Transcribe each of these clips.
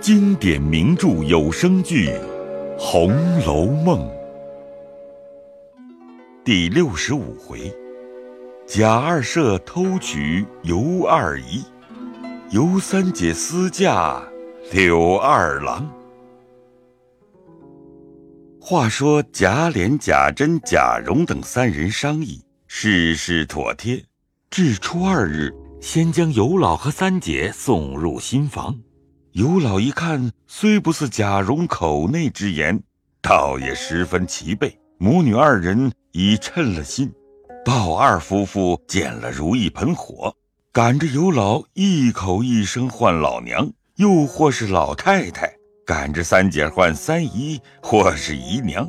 经典名著有声剧《红楼梦》第六十五回：贾二舍偷娶尤二姨，尤三姐私嫁柳二郎。话说贾琏、贾珍、贾蓉等三人商议，事事妥帖。至初二日，先将尤老和三姐送入新房。尤老一看，虽不似贾蓉口内之言，倒也十分齐备。母女二人已称了心。鲍二夫妇见了如一盆火，赶着尤老一口一声唤老娘，又或是老太太；赶着三姐唤三姨或是姨娘。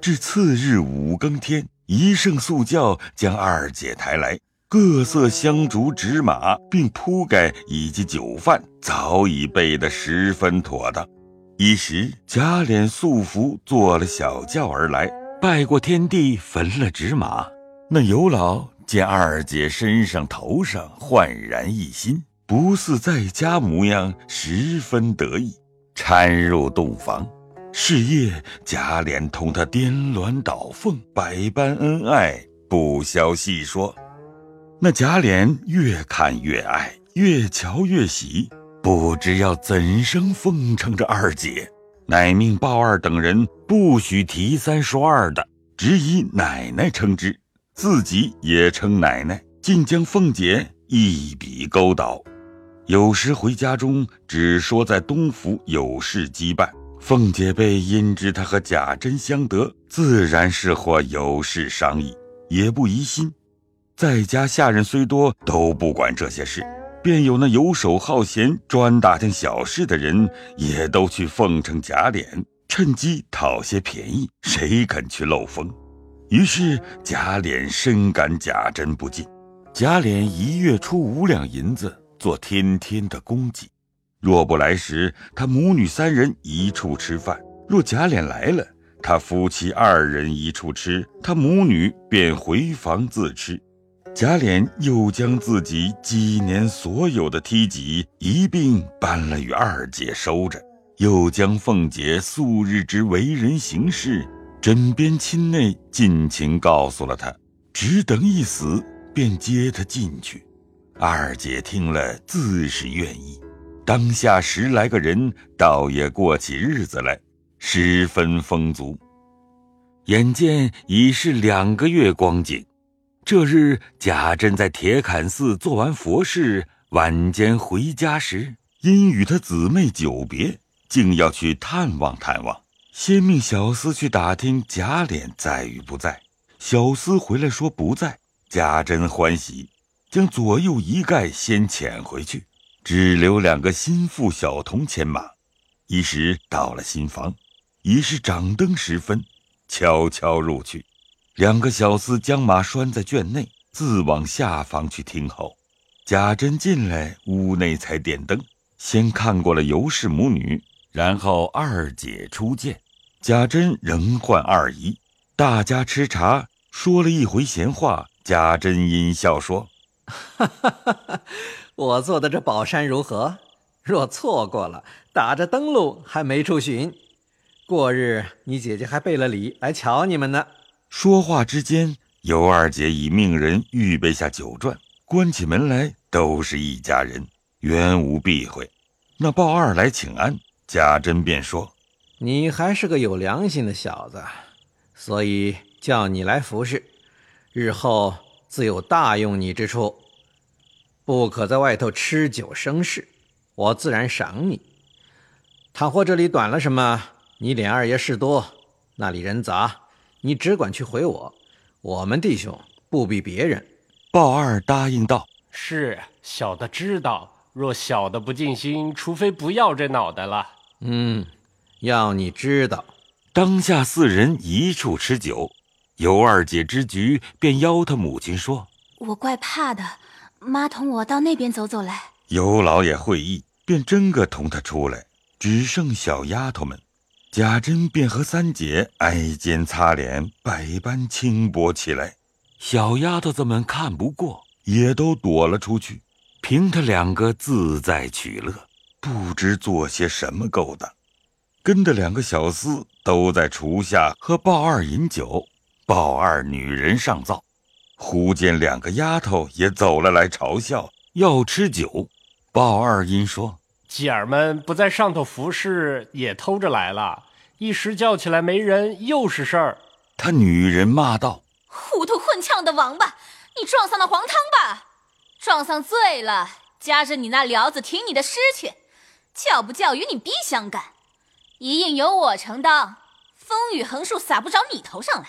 至次日五更天，一声速叫，将二姐抬来。各色香烛纸马，并铺盖以及酒饭，早已备得十分妥当。一时贾琏素服坐了小轿而来，拜过天地，焚了纸马。那尤老见二姐身上头上焕然一新，不似在家模样，十分得意，搀入洞房。是夜贾琏同他颠鸾倒凤，百般恩爱，不消细说。那贾琏越看越爱，越瞧越喜，不知要怎生奉承着二姐，乃命鲍二等人不许提三说二的，只以奶奶称之，自己也称奶奶，竟将凤姐一笔勾倒。有时回家中，只说在东府有事羁绊，凤姐被因知他和贾珍相得，自然是或有事商议，也不疑心。在家下人虽多，都不管这些事，便有那游手好闲、专打听小事的人，也都去奉承贾琏，趁机讨些便宜。谁肯去漏风？于是贾琏深感贾珍不敬。贾琏一月出五两银子做天天的供给，若不来时，他母女三人一处吃饭；若贾琏来了，他夫妻二人一处吃，他母女便回房自吃。贾琏又将自己几年所有的梯级一并搬了与二姐收着，又将凤姐素日之为人行事、枕边亲内尽情告诉了他，只等一死便接他进去。二姐听了自是愿意，当下十来个人倒也过起日子来，十分丰足。眼见已是两个月光景。这日，贾珍在铁槛寺做完佛事，晚间回家时，因与他姊妹久别，竟要去探望探望。先命小厮去打听贾琏在与不在。小厮回来说不在。贾珍欢喜，将左右一概先遣回去，只留两个心腹小童牵马。一时到了新房，已是掌灯时分，悄悄入去。两个小厮将马拴在圈内，自往下房去听候。贾珍进来，屋内才点灯，先看过了尤氏母女，然后二姐初见。贾珍仍唤二姨，大家吃茶，说了一回闲话。贾珍阴笑说：“哈哈哈哈我做的这宝山如何？若错过了，打着灯笼还没处寻。过日你姐姐还备了礼来瞧你们呢。”说话之间，尤二姐已命人预备下酒馔，关起门来都是一家人，原无避讳。那鲍二来请安，贾珍便说：“你还是个有良心的小子，所以叫你来服侍，日后自有大用你之处。不可在外头吃酒生事，我自然赏你。倘或这里短了什么，你脸二爷事多，那里人杂。”你只管去回我，我们弟兄不比别人。鲍二答应道：“是小的知道。若小的不尽心，除非不要这脑袋了。”嗯，要你知道。当下四人一处吃酒，尤二姐之局，便邀他母亲说：“我怪怕的，妈同我到那边走走来。”尤老爷会意，便真个同他出来，只剩小丫头们。贾珍便和三姐挨肩擦脸，百般轻薄起来。小丫头子们看不过，也都躲了出去，凭他两个自在取乐。不知做些什么勾当。跟着两个小厮都在厨下和鲍二饮酒，鲍二女人上灶，忽见两个丫头也走了来嘲笑，要吃酒。鲍二因说：“姐儿们不在上头服侍，也偷着来了。一时叫起来没人，又是事儿。”他女人骂道：“糊涂混呛的王八，你撞上了黄汤吧？撞上醉了，夹着你那寮子挺你的尸去，叫不叫与你逼相干。”一应由我承担，风雨横竖撒不着你头上来。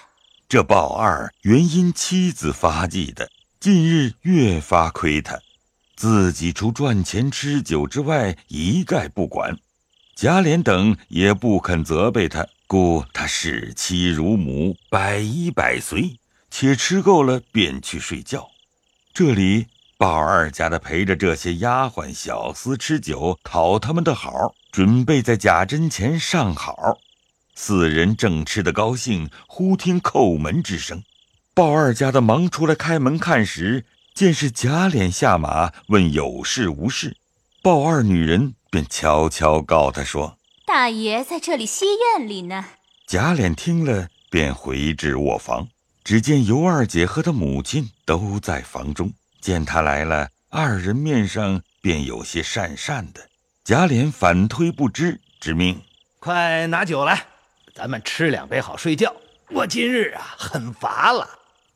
这鲍二原因妻子发迹的，近日越发亏他，自己除赚钱吃酒之外，一概不管。贾琏等也不肯责备他，故他视妻如母，百依百随，且吃够了便去睡觉。这里鲍二家的陪着这些丫鬟小厮吃酒，讨他们的好。准备在贾珍前上好，四人正吃得高兴，忽听叩门之声。鲍二家的忙出来开门看时，见是贾琏下马，问有事无事。鲍二女人便悄悄告他说：“大爷在这里西院里呢。”贾琏听了，便回至卧房，只见尤二姐和她母亲都在房中。见他来了，二人面上便有些讪讪的。贾琏反推不知，之命：“快拿酒来，咱们吃两杯好睡觉。我今日啊很乏了。”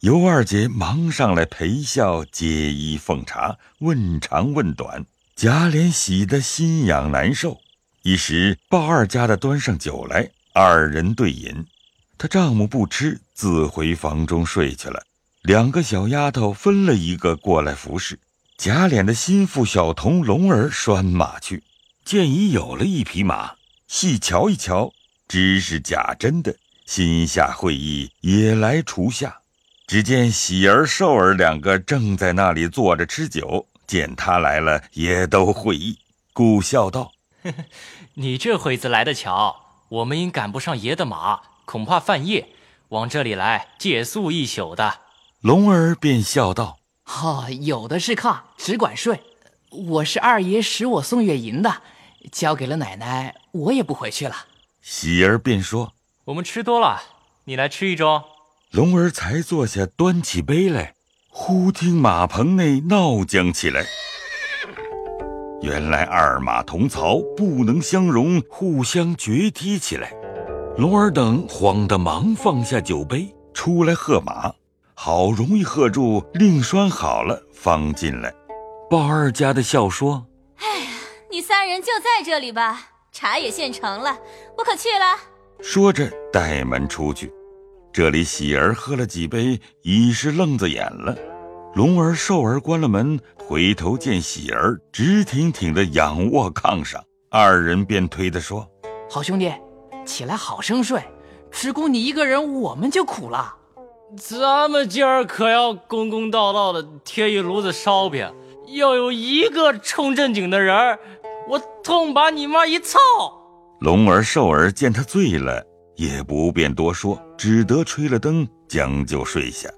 尤二姐忙上来陪笑，接衣奉茶，问长问短。贾琏喜得心痒难受。一时鲍二家的端上酒来，二人对饮。他丈母不吃，自回房中睡去了。两个小丫头分了一个过来服侍。贾琏的心腹小童龙儿拴马去。见已有了一匹马，细瞧一瞧，知是贾珍的，心下会意，也来厨下。只见喜儿、寿儿两个正在那里坐着吃酒，见他来了，也都会意，故笑道：“ 你这会子来的巧，我们因赶不上爷的马，恐怕犯夜，往这里来借宿一宿的。”龙儿便笑道：“哦，有的是炕，只管睡。我是二爷使我送月银的。”交给了奶奶，我也不回去了。喜儿便说：“我们吃多了，你来吃一盅。”龙儿才坐下，端起杯来，忽听马棚内闹将起来。原来二马同槽，不能相容，互相决踢起来。龙儿等慌得忙放下酒杯，出来喝马。好容易喝住，另拴好了，方进来。鲍二家的笑说。哎呀你三人就在这里吧，茶也现成了，我可去了。说着带门出去。这里喜儿喝了几杯，已是愣子眼了。龙儿、寿儿关了门，回头见喜儿直挺挺的仰卧炕上，二人便推他说：“好兄弟，起来好生睡，只顾你一个人，我们就苦了。咱们今儿可要公公道道的贴一炉子烧饼，要有一个冲正经的人儿。”我痛把你妈一操！龙儿、寿儿见他醉了，也不便多说，只得吹了灯，将就睡下。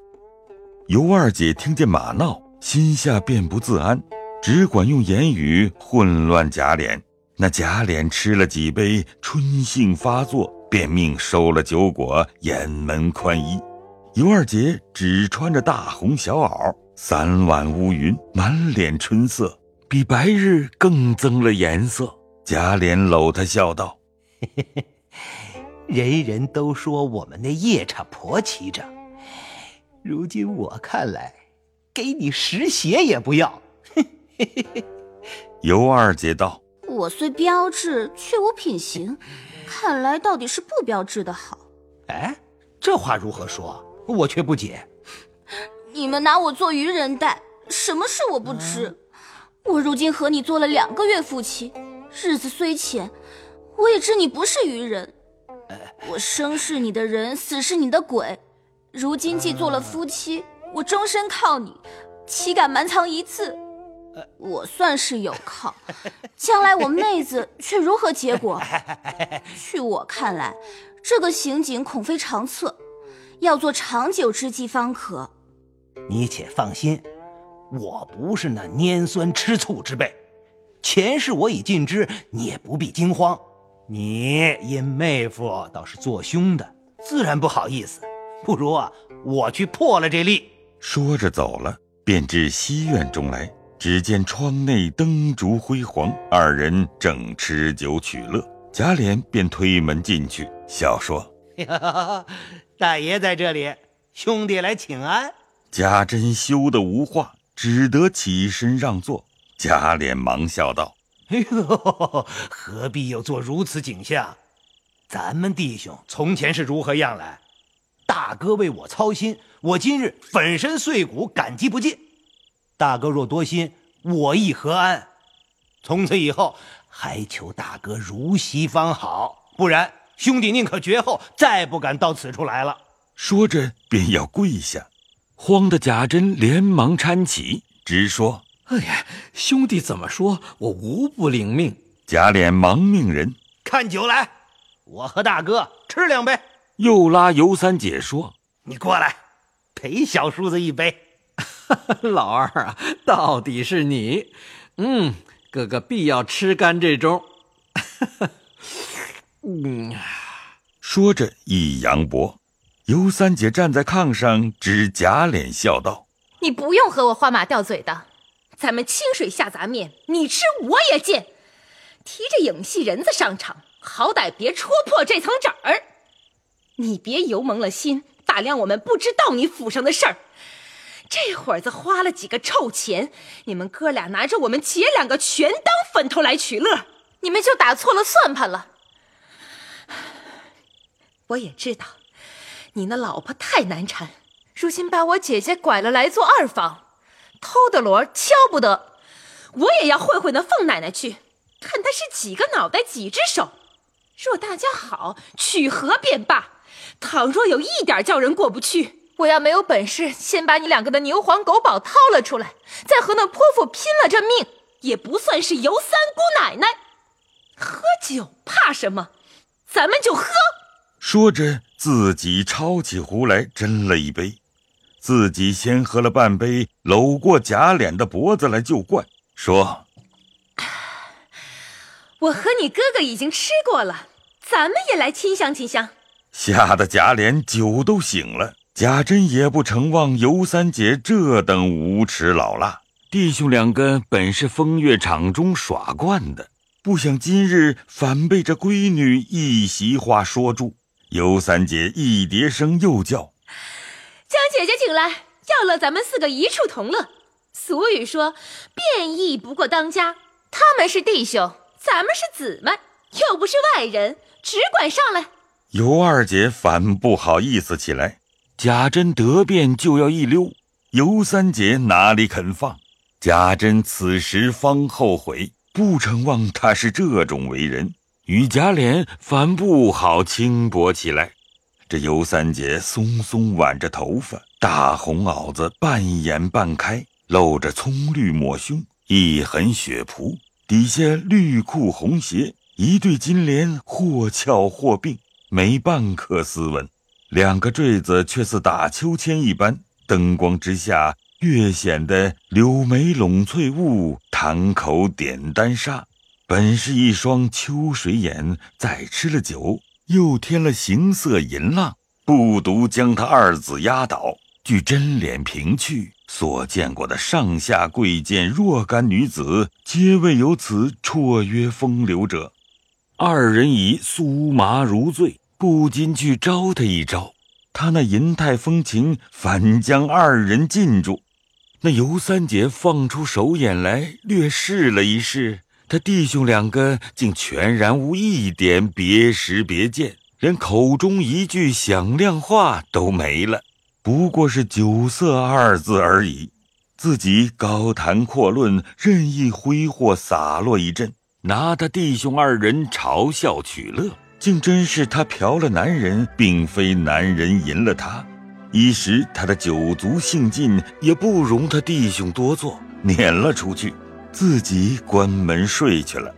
尤二姐听见马闹，心下便不自安，只管用言语混乱贾琏。那贾琏吃了几杯，春性发作，便命收了酒果，掩门宽衣。尤二姐只穿着大红小袄，三碗乌云，满脸春色。比白日更增了颜色。贾琏搂她笑道：“ 人人都说我们那夜叉婆骑着，如今我看来，给你十鞋也不要。”尤二姐道：“我虽标致，却无品行，看来到底是不标致的好。”哎，这话如何说？我却不解。你们拿我做愚人待，什么事我不知。我如今和你做了两个月夫妻，日子虽浅，我也知你不是愚人。我生是你的人，死是你的鬼。如今既做了夫妻，我终身靠你，岂敢瞒藏一次？我算是有靠，将来我妹子却如何结果？据我看来，这个刑警恐非长策，要做长久之计方可。你且放心。我不是那拈酸吃醋之辈，前世我已尽知，你也不必惊慌。你因妹夫倒是做凶的，自然不好意思。不如啊，我去破了这例。说着走了，便至西院中来。只见窗内灯烛辉煌，二人正吃酒取乐。贾琏便推门进去，笑说：“ 大爷在这里，兄弟来请安。”贾珍羞得无话，只得起身让座。贾琏忙笑道：“ 哎呦，何必有做如此景象？咱们弟兄从前是如何样来？大哥为我操心，我今日粉身碎骨，感激不尽。”大哥若多心，我亦何安？从此以后，还求大哥如昔方好，不然兄弟宁可绝后，再不敢到此处来了。说着便要跪下，慌得贾珍连忙搀起，直说：“哎呀，兄弟怎么说，我无不领命。”贾琏忙命人看酒来，我和大哥吃两杯。又拉尤三姐说：“你过来，陪小叔子一杯。”老二啊，到底是你。嗯，哥哥必要吃干这盅。嗯，说着一扬脖，尤三姐站在炕上，指贾琏笑道：“你不用和我花马吊嘴的，咱们清水下杂面，你吃我也见。提着影戏人子上场，好歹别戳破这层纸儿。你别油蒙了心，打量我们不知道你府上的事儿。”这会儿子花了几个臭钱，你们哥俩拿着我们姐两个全当坟头来取乐，你们就打错了算盘了。我也知道，你那老婆太难缠，如今把我姐姐拐了来做二房，偷的锣敲不得，我也要会会那凤奶奶去，看她是几个脑袋几只手。若大家好，取和便罢；倘若有一点叫人过不去。我要没有本事，先把你两个的牛黄狗宝掏了出来，再和那泼妇拼了这命，也不算是尤三姑奶奶。喝酒怕什么？咱们就喝。说着，自己抄起壶来斟了一杯，自己先喝了半杯，搂过贾琏的脖子来就灌，说：“我和你哥哥已经吃过了，咱们也来亲香亲香。”吓得贾琏酒都醒了。贾珍也不承望尤三姐这等无耻老辣，弟兄两个本是风月场中耍惯的，不想今日反被这闺女一席话说住。尤三姐一叠声又叫：“将姐姐请来，要乐咱们四个一处同乐。俗语说，变异不过当家，他们是弟兄，咱们是姊妹，又不是外人，只管上来。”尤二姐反不好意思起来。贾珍得便就要一溜，尤三姐哪里肯放？贾珍此时方后悔，不成望他是这种为人，与贾琏反不好轻薄起来。这尤三姐松松挽着头发，大红袄子半掩半开，露着葱绿抹胸，一痕血仆，底下绿裤红鞋，一对金莲或翘或并，没半颗斯文。两个坠子却似打秋千一般，灯光之下越显得柳眉拢翠雾，潭口点丹砂。本是一双秋水眼，再吃了酒，又添了形色淫浪，不独将他二子压倒。据真脸平去，所见过的上下贵贱若干女子，皆未有此绰约风流者。二人已酥麻如醉。不禁去招他一招，他那银态风情反将二人禁住。那尤三姐放出手眼来，略试了一试，他弟兄两个竟全然无一点别识别见，连口中一句响亮话都没了，不过是酒色二字而已。自己高谈阔论，任意挥霍洒落一阵，拿他弟兄二人嘲笑取乐。竟真是他嫖了男人，并非男人淫了他。一时他的酒足兴尽，也不容他弟兄多做，撵了出去，自己关门睡去了。